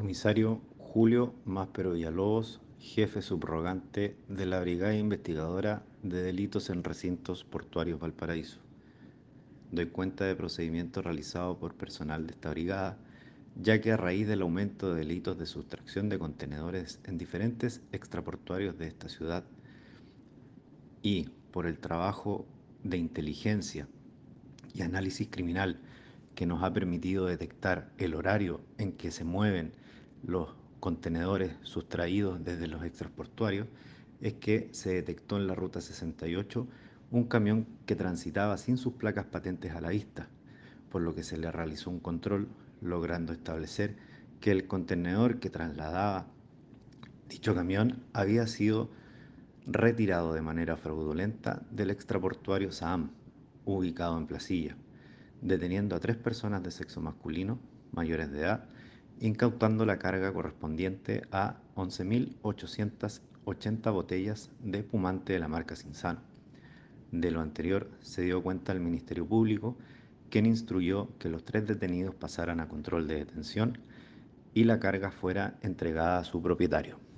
Comisario Julio Máspero Villalobos, jefe subrogante de la Brigada Investigadora de Delitos en Recintos Portuarios Valparaíso. Doy cuenta de procedimientos realizados por personal de esta brigada, ya que a raíz del aumento de delitos de sustracción de contenedores en diferentes extraportuarios de esta ciudad y por el trabajo de inteligencia y análisis criminal que nos ha permitido detectar el horario en que se mueven los contenedores sustraídos desde los extraportuarios, es que se detectó en la ruta 68 un camión que transitaba sin sus placas patentes a la vista, por lo que se le realizó un control logrando establecer que el contenedor que trasladaba dicho camión había sido retirado de manera fraudulenta del extraportuario Saam, ubicado en Placilla, deteniendo a tres personas de sexo masculino, mayores de edad, incautando la carga correspondiente a 11.880 botellas de espumante de la marca Cinzano. De lo anterior se dio cuenta el Ministerio Público, quien instruyó que los tres detenidos pasaran a control de detención y la carga fuera entregada a su propietario.